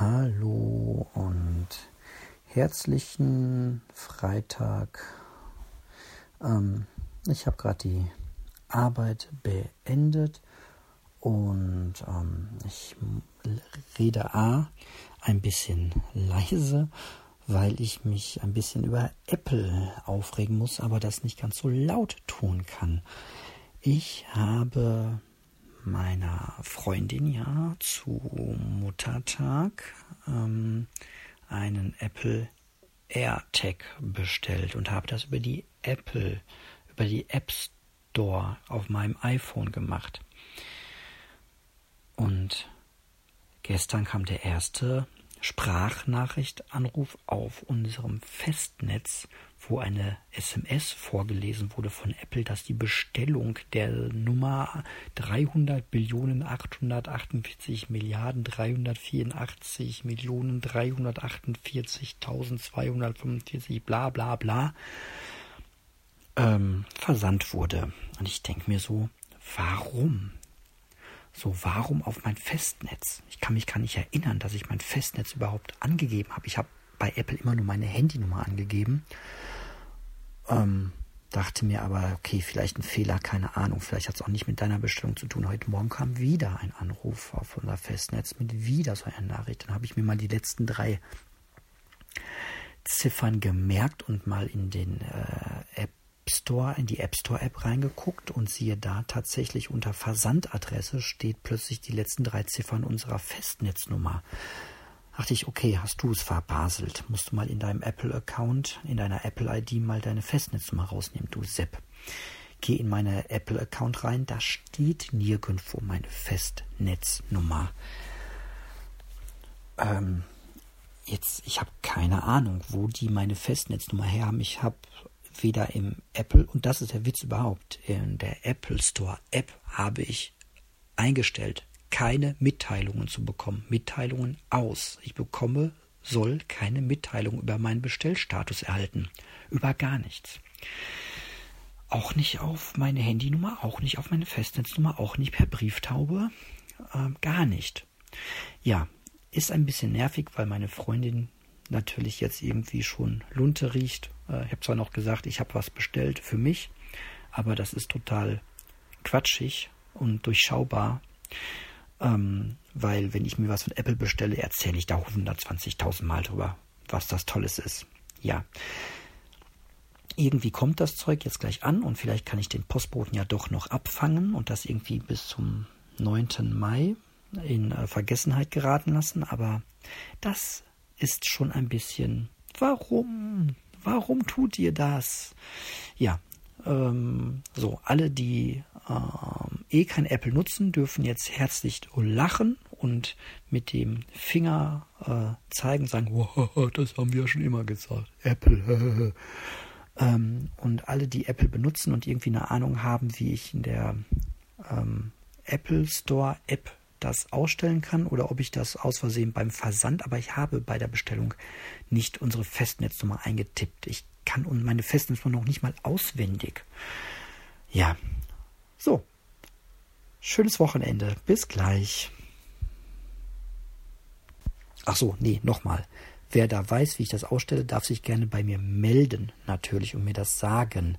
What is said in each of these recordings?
Hallo und herzlichen Freitag. Ähm, ich habe gerade die Arbeit beendet und ähm, ich rede A ein bisschen leise, weil ich mich ein bisschen über Apple aufregen muss, aber das nicht ganz so laut tun kann. Ich habe meiner Freundin ja zu Muttertag ähm, einen Apple AirTag bestellt und habe das über die Apple, über die App Store auf meinem iPhone gemacht. Und gestern kam der erste Sprachnachrichtanruf auf unserem Festnetz, wo eine SMS vorgelesen wurde von Apple, dass die Bestellung der Nummer 300 Billionen 848 Milliarden 384 Millionen 348.245 bla bla bla ähm, versandt wurde. Und ich denke mir so, warum? So, warum auf mein Festnetz? Ich kann mich gar nicht erinnern, dass ich mein Festnetz überhaupt angegeben habe. Ich habe bei Apple immer nur meine Handynummer angegeben. Ähm, dachte mir aber, okay, vielleicht ein Fehler, keine Ahnung. Vielleicht hat es auch nicht mit deiner Bestellung zu tun. Heute Morgen kam wieder ein Anruf auf unser Festnetz mit wieder so einer Nachricht. Dann habe ich mir mal die letzten drei Ziffern gemerkt und mal in den äh, App Store, in die App Store App reingeguckt und siehe da tatsächlich unter Versandadresse steht plötzlich die letzten drei Ziffern unserer Festnetznummer. Dachte ich, okay, hast du es verbaselt. Musst du mal in deinem Apple-Account, in deiner Apple-ID mal deine Festnetznummer rausnehmen, du Sepp. Geh in meine Apple-Account rein, da steht nirgendwo meine Festnetznummer. Ähm, jetzt, ich habe keine Ahnung, wo die meine Festnetznummer her haben. Ich habe weder im Apple, und das ist der Witz überhaupt, in der Apple Store App habe ich eingestellt, keine Mitteilungen zu bekommen. Mitteilungen aus. Ich bekomme, soll keine Mitteilung über meinen Bestellstatus erhalten. Über gar nichts. Auch nicht auf meine Handynummer, auch nicht auf meine Festnetznummer, auch nicht per Brieftaube. Äh, gar nicht. Ja, ist ein bisschen nervig, weil meine Freundin natürlich jetzt irgendwie schon Lunte riecht. Äh, ich habe zwar noch gesagt, ich habe was bestellt für mich, aber das ist total quatschig und durchschaubar. Ähm, weil wenn ich mir was von Apple bestelle, erzähle ich da 120.000 Mal drüber, was das Tolles ist. Ja. Irgendwie kommt das Zeug jetzt gleich an und vielleicht kann ich den Postboten ja doch noch abfangen und das irgendwie bis zum 9. Mai in äh, Vergessenheit geraten lassen. Aber das ist schon ein bisschen, warum? Warum tut ihr das? Ja, ähm, so, alle, die ähm, eh kein Apple nutzen, dürfen jetzt herzlich lachen und mit dem Finger äh, zeigen, sagen, wow, das haben wir schon immer gesagt. Apple. ähm, und alle, die Apple benutzen und irgendwie eine Ahnung haben, wie ich in der ähm, Apple Store App das ausstellen kann oder ob ich das aus Versehen beim Versand, aber ich habe bei der Bestellung nicht unsere Festnetznummer eingetippt. Ich kann und meine Festnetznummer noch nicht mal auswendig. Ja, so. Schönes Wochenende. Bis gleich. Ach so, nee, nochmal. Wer da weiß, wie ich das ausstelle, darf sich gerne bei mir melden, natürlich, und mir das sagen,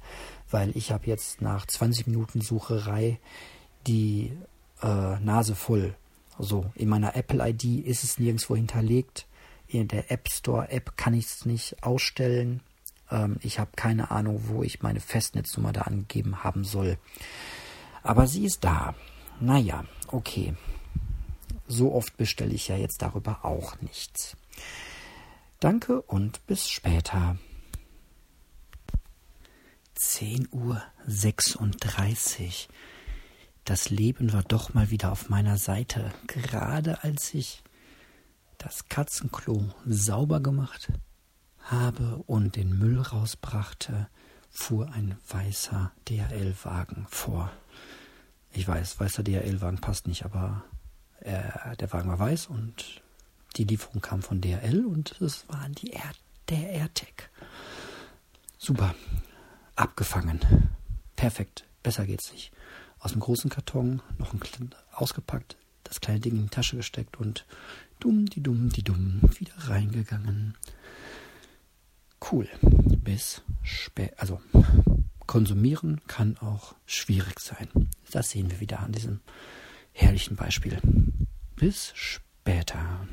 weil ich habe jetzt nach 20 Minuten Sucherei die äh, Nase voll. So, in meiner Apple-ID ist es nirgendwo hinterlegt. In der App Store-App kann ich es nicht ausstellen. Ähm, ich habe keine Ahnung, wo ich meine Festnetznummer da angegeben haben soll. Aber sie ist da. Naja, okay. So oft bestelle ich ja jetzt darüber auch nichts. Danke und bis später. 10.36 Uhr das Leben war doch mal wieder auf meiner Seite. Gerade als ich das Katzenklo sauber gemacht habe und den Müll rausbrachte, fuhr ein weißer DHL-Wagen vor. Ich weiß, weißer DHL-Wagen passt nicht, aber äh, der Wagen war weiß und die Lieferung kam von DHL und es war die Air, der AirTag. Super. Abgefangen. Perfekt. Besser geht's nicht aus dem großen Karton noch ein ausgepackt das kleine Ding in die Tasche gesteckt und dumm, die dumm, die dumm, wieder reingegangen. Cool. Bis spät. Also, konsumieren kann auch schwierig sein. Das sehen wir wieder an diesem herrlichen Beispiel. Bis später.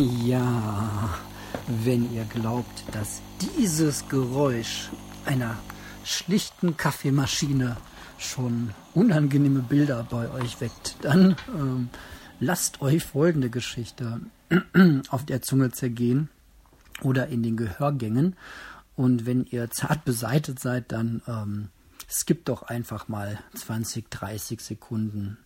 Ja, wenn ihr glaubt, dass dieses Geräusch einer schlichten Kaffeemaschine schon unangenehme Bilder bei euch weckt, dann ähm, lasst euch folgende Geschichte auf der Zunge zergehen oder in den Gehörgängen. Und wenn ihr zart beseitet seid, dann ähm, skippt doch einfach mal 20, 30 Sekunden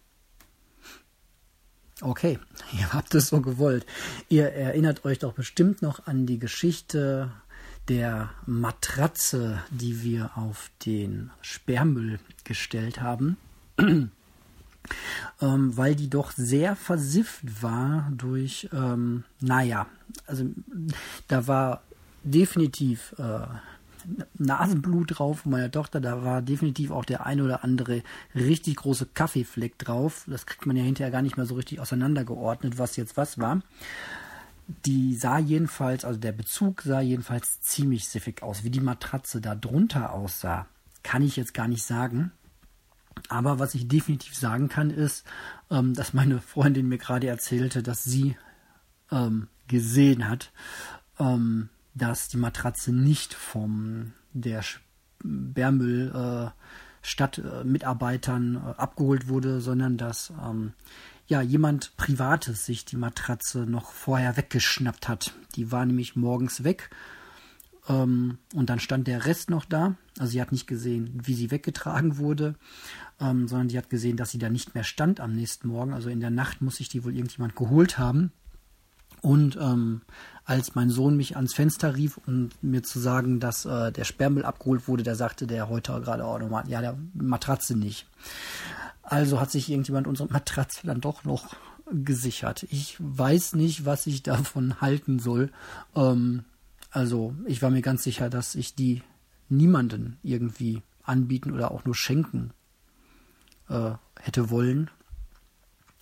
Okay, ihr habt es so gewollt. Ihr erinnert euch doch bestimmt noch an die Geschichte der Matratze, die wir auf den Sperrmüll gestellt haben, ähm, weil die doch sehr versifft war durch, ähm, naja, also da war definitiv äh, Nasenblut drauf von meiner Tochter. Da war definitiv auch der ein oder andere richtig große Kaffeefleck drauf. Das kriegt man ja hinterher gar nicht mehr so richtig auseinandergeordnet, was jetzt was war. Die sah jedenfalls, also der Bezug sah jedenfalls ziemlich siffig aus. Wie die Matratze da drunter aussah, kann ich jetzt gar nicht sagen. Aber was ich definitiv sagen kann, ist, ähm, dass meine Freundin mir gerade erzählte, dass sie ähm, gesehen hat, ähm, dass die Matratze nicht vom der Sperrmüll äh, Stadtmitarbeitern äh, abgeholt wurde, sondern dass ähm, ja jemand Privates sich die Matratze noch vorher weggeschnappt hat. Die war nämlich morgens weg ähm, und dann stand der Rest noch da. Also sie hat nicht gesehen, wie sie weggetragen wurde, ähm, sondern sie hat gesehen, dass sie da nicht mehr stand am nächsten Morgen. Also in der Nacht muss sich die wohl irgendjemand geholt haben. Und ähm, als mein Sohn mich ans Fenster rief, um mir zu sagen, dass äh, der Sperrmüll abgeholt wurde, der sagte der heute gerade auch nochmal, ja, der Matratze nicht. Also hat sich irgendjemand unsere Matratze dann doch noch gesichert. Ich weiß nicht, was ich davon halten soll. Ähm, also ich war mir ganz sicher, dass ich die niemanden irgendwie anbieten oder auch nur schenken äh, hätte wollen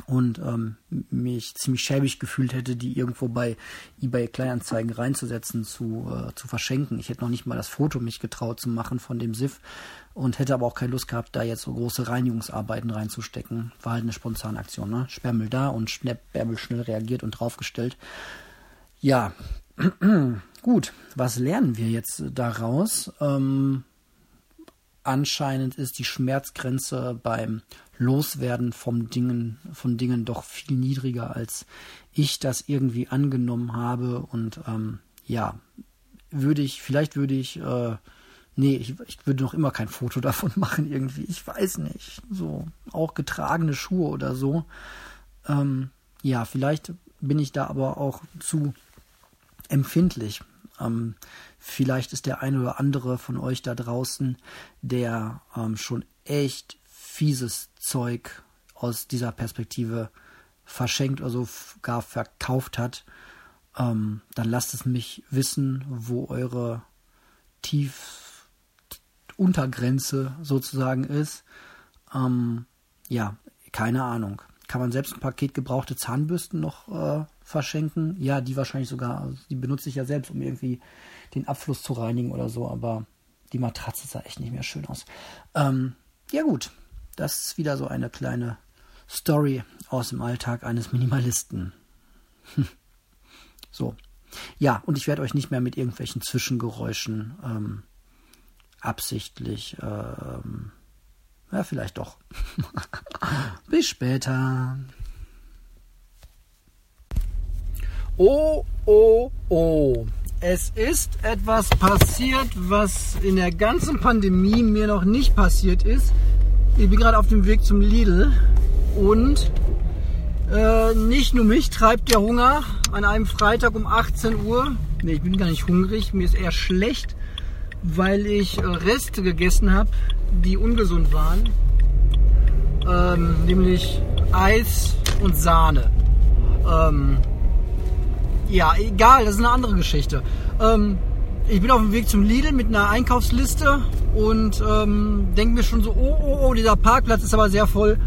und ähm, mich ziemlich schäbig gefühlt hätte, die irgendwo bei eBay Kleinanzeigen reinzusetzen, zu, äh, zu verschenken. Ich hätte noch nicht mal das Foto mich getraut zu machen von dem SIF und hätte aber auch keine Lust gehabt, da jetzt so große Reinigungsarbeiten reinzustecken. War halt eine spontane Aktion, ne? Sperrmüll da und Sperrmüll schnell reagiert und draufgestellt. Ja, gut. Was lernen wir jetzt daraus? Ähm, anscheinend ist die Schmerzgrenze beim Loswerden vom Dingen, von Dingen doch viel niedriger, als ich das irgendwie angenommen habe. Und ähm, ja, würde ich, vielleicht würde ich, äh, nee, ich, ich würde noch immer kein Foto davon machen irgendwie. Ich weiß nicht. So, auch getragene Schuhe oder so. Ähm, ja, vielleicht bin ich da aber auch zu empfindlich. Ähm, vielleicht ist der eine oder andere von euch da draußen, der ähm, schon echt fieses Zeug aus dieser Perspektive verschenkt oder so gar verkauft hat, ähm, dann lasst es mich wissen, wo eure tief Untergrenze sozusagen ist. Ähm, ja, keine Ahnung. Kann man selbst ein Paket gebrauchte Zahnbürsten noch äh, verschenken? Ja, die wahrscheinlich sogar. Also die benutze ich ja selbst, um irgendwie den Abfluss zu reinigen oder so. Aber die Matratze sah echt nicht mehr schön aus. Ähm, ja gut, das ist wieder so eine kleine Story aus dem Alltag eines Minimalisten. so. Ja, und ich werde euch nicht mehr mit irgendwelchen Zwischengeräuschen ähm, absichtlich, ähm, ja, vielleicht doch. Bis später. Oh, oh, oh. Es ist etwas passiert, was in der ganzen Pandemie mir noch nicht passiert ist. Ich bin gerade auf dem Weg zum Lidl und äh, nicht nur mich treibt der Hunger an einem Freitag um 18 Uhr. Nee, ich bin gar nicht hungrig, mir ist eher schlecht, weil ich äh, Reste gegessen habe, die ungesund waren. ähm, nämlich Eis und Sahne. Ähm, ja, egal, das ist eine andere Geschichte. Ähm, ich bin auf dem Weg zum Lidl mit einer Einkaufsliste und ähm, denke mir schon so, oh, oh, oh, dieser Parkplatz ist aber sehr voll.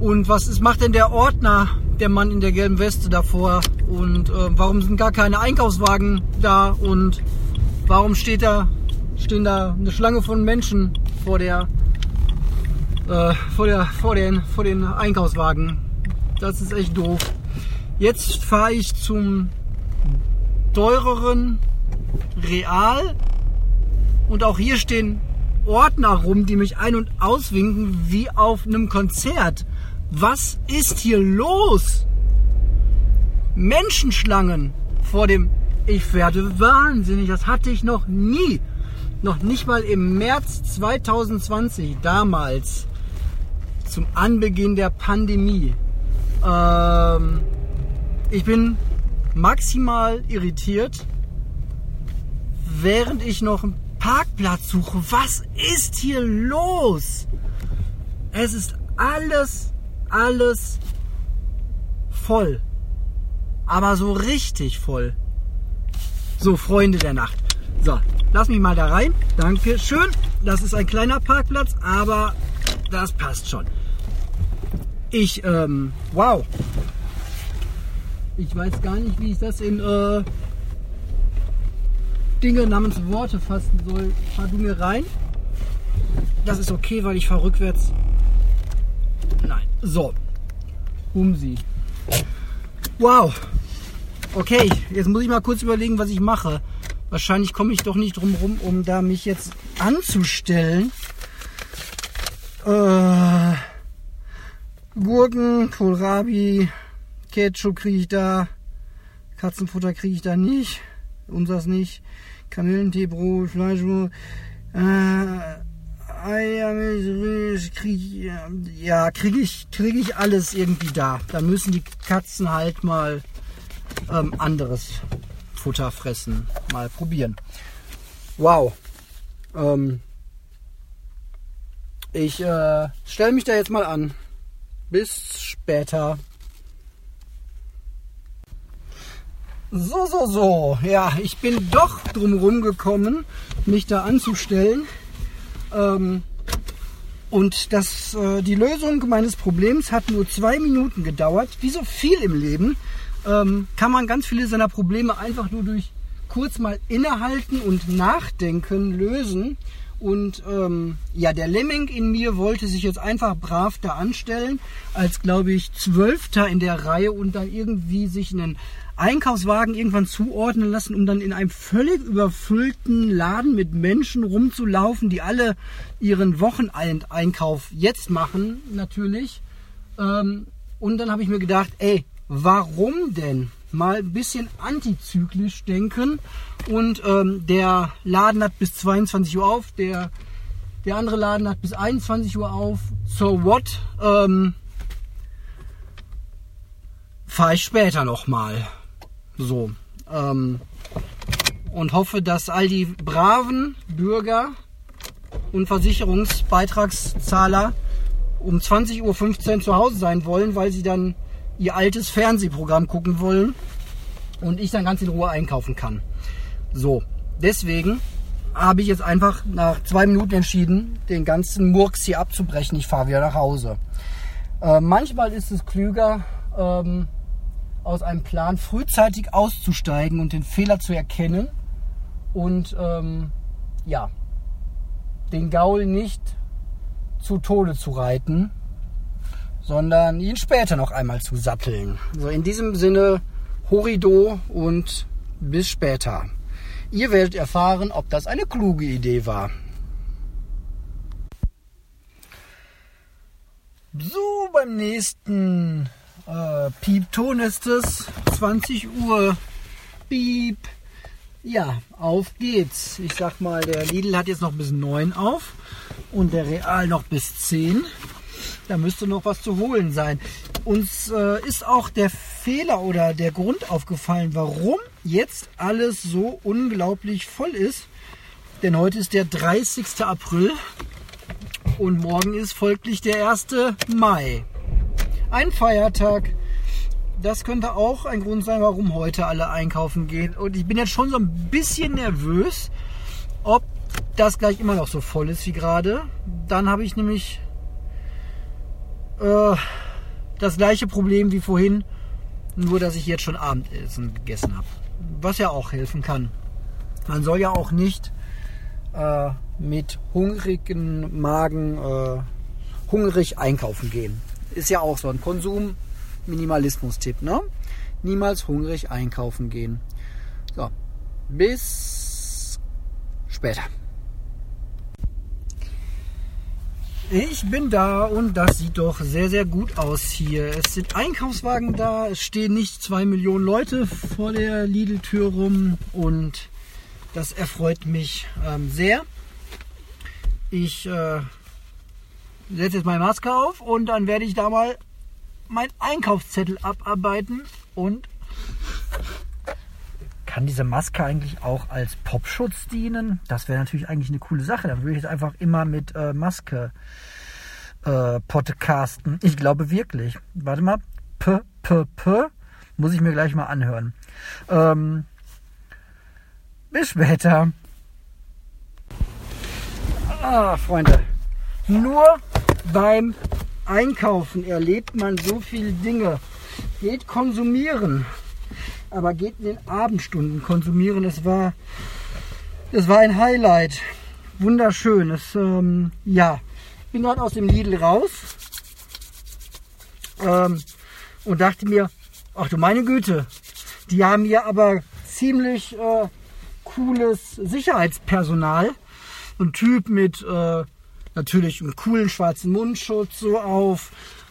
Und was ist, macht denn der Ordner, der Mann in der gelben Weste davor? Und äh, warum sind gar keine Einkaufswagen da? Und warum steht da, stehen da eine Schlange von Menschen vor der, äh, vor der, vor den, vor den Einkaufswagen? Das ist echt doof. Jetzt fahre ich zum teureren Real und auch hier stehen Ordner rum, die mich ein- und auswinken wie auf einem Konzert. Was ist hier los? Menschenschlangen vor dem. Ich werde wahnsinnig. Das hatte ich noch nie. Noch nicht mal im März 2020, damals, zum Anbeginn der Pandemie. Ähm, ich bin maximal irritiert, während ich noch einen Parkplatz suche. Was ist hier los? Es ist alles, alles voll. Aber so richtig voll. So, Freunde der Nacht. So, lass mich mal da rein. Danke schön. Das ist ein kleiner Parkplatz, aber das passt schon. Ich, ähm, wow. Ich weiß gar nicht, wie ich das in äh, Dinge namens Worte fassen soll. Fahr du mir rein. Das ist okay, weil ich fahre rückwärts. Nein. So. Um sie. Wow. Okay, jetzt muss ich mal kurz überlegen, was ich mache. Wahrscheinlich komme ich doch nicht drum rum, um da mich jetzt anzustellen. Äh, Gurken, Kohlrabi, Ketchup kriege ich da. Katzenfutter kriege ich da nicht. Unseres nicht. Kamillentee, Brot, Fleischbrot. Äh, Eiermilch, kriege ich, ja, kriege ich, kriege ich alles irgendwie da. Da müssen die Katzen halt mal ähm, anderes Futter fressen. Mal probieren. Wow. Ähm, ich äh, stelle mich da jetzt mal an. Bis später. So, so, so. Ja, ich bin doch drumherum gekommen, mich da anzustellen. Ähm, und das, äh, die Lösung meines Problems hat nur zwei Minuten gedauert. Wie so viel im Leben ähm, kann man ganz viele seiner Probleme einfach nur durch kurz mal innehalten und nachdenken lösen. Und ähm, ja, der Lemming in mir wollte sich jetzt einfach brav da anstellen, als glaube ich Zwölfter in der Reihe und dann irgendwie sich einen Einkaufswagen irgendwann zuordnen lassen, um dann in einem völlig überfüllten Laden mit Menschen rumzulaufen, die alle ihren Wochenendeinkauf jetzt machen, natürlich. Ähm, und dann habe ich mir gedacht, ey, warum denn? Mal ein bisschen antizyklisch denken. Und ähm, der Laden hat bis 22 Uhr auf, der, der andere Laden hat bis 21 Uhr auf. So what? Ähm, Fahre ich später nochmal. So. Ähm, und hoffe, dass all die braven Bürger und Versicherungsbeitragszahler um 20.15 Uhr zu Hause sein wollen, weil sie dann ihr altes Fernsehprogramm gucken wollen und ich dann ganz in Ruhe einkaufen kann. So, deswegen habe ich jetzt einfach nach zwei Minuten entschieden, den ganzen Murks hier abzubrechen. Ich fahre wieder nach Hause. Äh, manchmal ist es klüger, ähm, aus einem Plan frühzeitig auszusteigen und den Fehler zu erkennen und ähm, ja, den Gaul nicht zu Tode zu reiten, sondern ihn später noch einmal zu satteln. So in diesem Sinne, Horido und bis später. Ihr werdet erfahren, ob das eine kluge Idee war. So, beim nächsten äh, Piepton ist es 20 Uhr. Piep. Ja, auf geht's. Ich sag mal, der Lidl hat jetzt noch bis 9 auf und der Real noch bis 10. Da müsste noch was zu holen sein. Uns äh, ist auch der Fehler oder der Grund aufgefallen, warum jetzt alles so unglaublich voll ist. Denn heute ist der 30. April Und morgen ist folglich der 1. Mai. Ein Feiertag. Das könnte auch ein Grund sein, warum heute alle einkaufen gehen. Und ich bin jetzt schon so ein bisschen nervös, ob das gleich immer noch so voll ist wie gerade. Dann habe ich nämlich äh, das gleiche Problem wie vorhin, nur dass ich jetzt schon Abendessen gegessen habe. Was ja auch helfen kann. Man soll ja auch nicht äh, mit hungrigen Magen äh, hungrig einkaufen gehen. Ist ja auch so ein Konsum-Minimalismus-Tipp, ne? Niemals hungrig einkaufen gehen. So, bis später. Ich bin da und das sieht doch sehr, sehr gut aus hier. Es sind Einkaufswagen da, es stehen nicht zwei Millionen Leute vor der Lidl-Tür rum und das erfreut mich ähm, sehr. Ich äh, setze jetzt meine Maske auf und dann werde ich da mal meinen Einkaufszettel abarbeiten und kann diese Maske eigentlich auch als Popschutz dienen? Das wäre natürlich eigentlich eine coole Sache. Dann würde ich jetzt einfach immer mit äh, Maske äh, podcasten. Ich glaube wirklich. Warte mal. P, P, P. Muss ich mir gleich mal anhören. Ähm, bis später. Ah, Freunde. Nur beim Einkaufen erlebt man so viele Dinge. Geht konsumieren aber geht in den Abendstunden konsumieren. Das war, das war ein Highlight. Wunderschön. Das, ähm, ja, bin gerade aus dem Lidl raus ähm, und dachte mir, ach du meine Güte, die haben hier aber ziemlich äh, cooles Sicherheitspersonal. Ein Typ mit äh, natürlich einem coolen schwarzen Mundschutz so auf,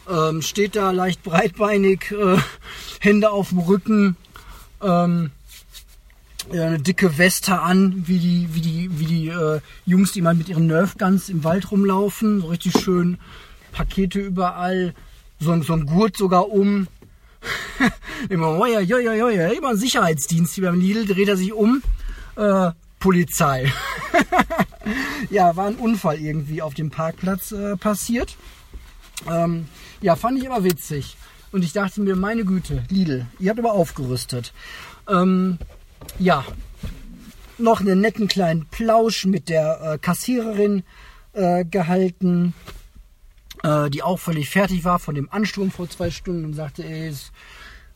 ähm, steht da leicht breitbeinig, äh, Hände auf dem Rücken, ähm, eine dicke Weste an, wie die, wie die, wie die äh, Jungs, die mal mit ihren Nerfguns im Wald rumlaufen. So richtig schön Pakete überall, so, so ein Gurt sogar um. immer, oh ja, ja, ja, ja, ja, immer ein Sicherheitsdienst. Wie beim Lidl dreht er sich um. Äh, Polizei. ja, war ein Unfall irgendwie auf dem Parkplatz äh, passiert. Ähm, ja, fand ich aber witzig. Und ich dachte mir, meine Güte, Lidl, ihr habt aber aufgerüstet. Ähm, ja, noch einen netten kleinen Plausch mit der äh, Kassiererin äh, gehalten, äh, die auch völlig fertig war von dem Ansturm vor zwei Stunden und sagte, ey, es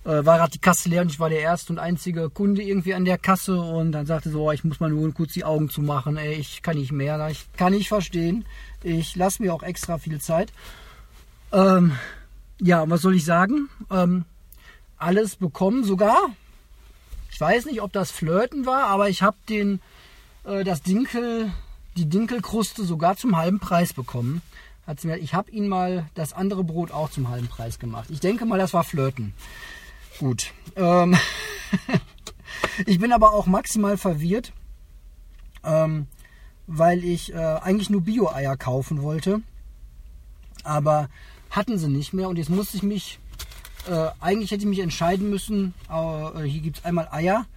äh, war gerade die Kasse leer und ich war der erste und einzige Kunde irgendwie an der Kasse und dann sagte so, oh, ich muss mal nur kurz die Augen zumachen, ey, ich kann nicht mehr, ich kann nicht verstehen, ich lasse mir auch extra viel Zeit. Ähm, ja, was soll ich sagen? Ähm, alles bekommen, sogar. Ich weiß nicht, ob das Flirten war, aber ich habe den äh, das Dinkel, die Dinkelkruste sogar zum halben Preis bekommen. Hat sie mir, ich habe ihn mal das andere Brot auch zum halben Preis gemacht. Ich denke mal, das war Flirten. Gut. Ähm ich bin aber auch maximal verwirrt, ähm, weil ich äh, eigentlich nur Bio-Eier kaufen wollte. Aber hatten sie nicht mehr und jetzt musste ich mich, äh, eigentlich hätte ich mich entscheiden müssen, äh, hier gibt es einmal Eier,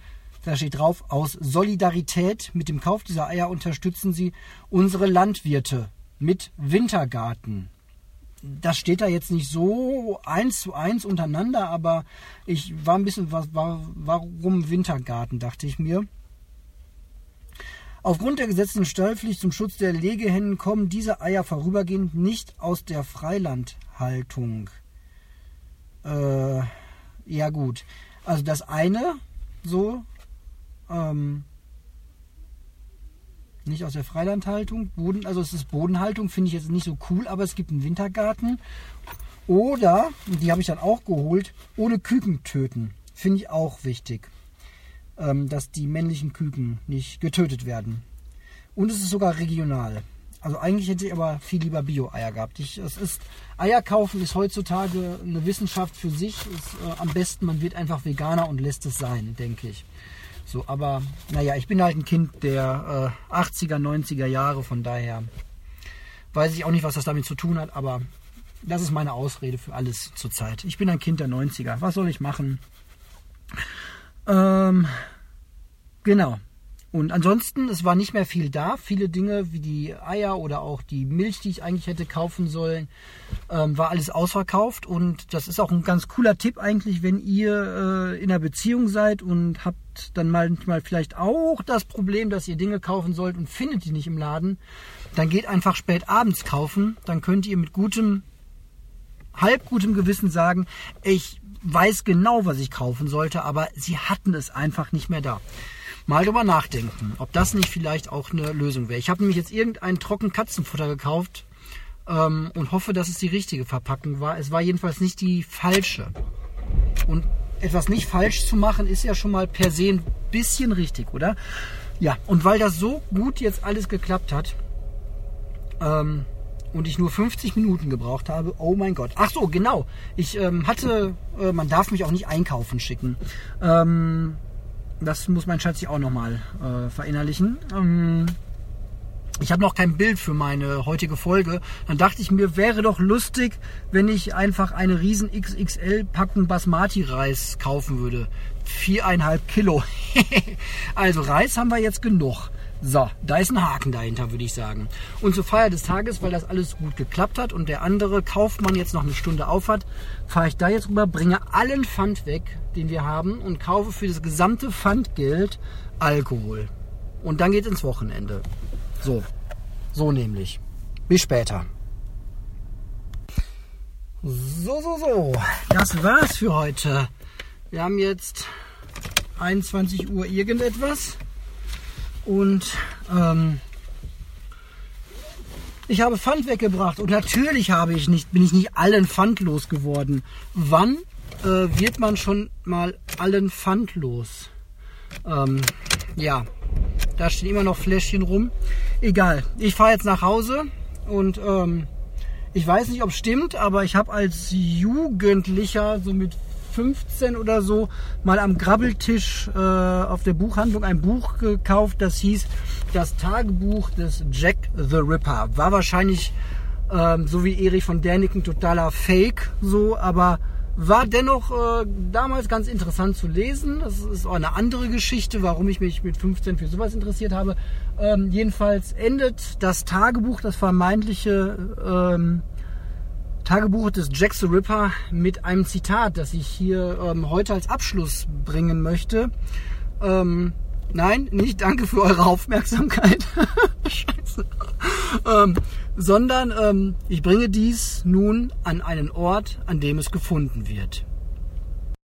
da steht drauf, aus Solidarität mit dem Kauf dieser Eier unterstützen sie unsere Landwirte mit Wintergarten. Das steht da jetzt nicht so eins zu eins untereinander, aber ich war ein bisschen, war, warum Wintergarten, dachte ich mir. Aufgrund der gesetzten Stallpflicht zum Schutz der Legehennen kommen diese Eier vorübergehend nicht aus der Freilandhaltung. Äh, ja gut. Also das eine so ähm, nicht aus der Freilandhaltung, Boden, also es ist Bodenhaltung, finde ich jetzt nicht so cool, aber es gibt einen Wintergarten. Oder, die habe ich dann auch geholt, ohne Küken töten. Finde ich auch wichtig ähm, dass die männlichen Küken nicht getötet werden. Und es ist sogar regional. Also eigentlich hätte ich aber viel lieber Bio-Eier gehabt. Ich, es ist, Eier kaufen ist heutzutage eine Wissenschaft für sich. Ist, äh, am besten, man wird einfach Veganer und lässt es sein, denke ich. So, aber naja, ich bin halt ein Kind der äh, 80er, 90er Jahre, von daher weiß ich auch nicht, was das damit zu tun hat, aber das ist meine Ausrede für alles zurzeit. Ich bin ein Kind der 90er. Was soll ich machen? Ähm, genau. Und ansonsten, es war nicht mehr viel da. Viele Dinge wie die Eier oder auch die Milch, die ich eigentlich hätte kaufen sollen, ähm, war alles ausverkauft. Und das ist auch ein ganz cooler Tipp eigentlich, wenn ihr äh, in einer Beziehung seid und habt dann manchmal vielleicht auch das Problem, dass ihr Dinge kaufen sollt und findet die nicht im Laden. Dann geht einfach spät abends kaufen. Dann könnt ihr mit gutem, halb gutem Gewissen sagen, ich weiß genau, was ich kaufen sollte, aber sie hatten es einfach nicht mehr da mal drüber nachdenken, ob das nicht vielleicht auch eine Lösung wäre. Ich habe nämlich jetzt irgendein trocken Katzenfutter gekauft ähm, und hoffe, dass es die richtige Verpackung war. Es war jedenfalls nicht die falsche. Und etwas nicht falsch zu machen, ist ja schon mal per se ein bisschen richtig, oder? Ja, und weil das so gut jetzt alles geklappt hat ähm, und ich nur 50 Minuten gebraucht habe, oh mein Gott. Ach so, genau. Ich ähm, hatte, äh, man darf mich auch nicht einkaufen schicken. Ähm, das muss mein Schatz sich auch nochmal äh, verinnerlichen. Ähm, ich habe noch kein Bild für meine heutige Folge. Dann dachte ich mir, wäre doch lustig, wenn ich einfach eine riesen XXL-Packung Basmati-Reis kaufen würde. Viereinhalb Kilo. also Reis haben wir jetzt genug. So, da ist ein Haken dahinter, würde ich sagen. Und zur Feier des Tages, weil das alles gut geklappt hat und der andere Kaufmann jetzt noch eine Stunde aufhat, fahre ich da jetzt rüber, bringe allen Pfand weg, den wir haben und kaufe für das gesamte Pfandgeld Alkohol. Und dann geht ins Wochenende. So, so nämlich. Bis später. So, so, so. Das war's für heute. Wir haben jetzt 21 Uhr irgendetwas. Und ähm, ich habe Pfand weggebracht und natürlich habe ich nicht, bin ich nicht allen Pfand losgeworden. Wann äh, wird man schon mal allen Pfand los? Ähm, ja, da stehen immer noch Fläschchen rum. Egal, ich fahre jetzt nach Hause und ähm, ich weiß nicht, ob es stimmt, aber ich habe als Jugendlicher so mit 15 oder so mal am Grabbeltisch äh, auf der Buchhandlung ein Buch gekauft, das hieß Das Tagebuch des Jack the Ripper. War wahrscheinlich, ähm, so wie Erich von Däniken, totaler Fake, so, aber war dennoch äh, damals ganz interessant zu lesen. Das ist auch eine andere Geschichte, warum ich mich mit 15 für sowas interessiert habe. Ähm, jedenfalls endet das Tagebuch, das vermeintliche ähm, Tagebuch des Jack the Ripper mit einem Zitat, das ich hier ähm, heute als Abschluss bringen möchte. Ähm, nein, nicht danke für eure Aufmerksamkeit. Scheiße. Ähm, sondern ähm, ich bringe dies nun an einen Ort, an dem es gefunden wird.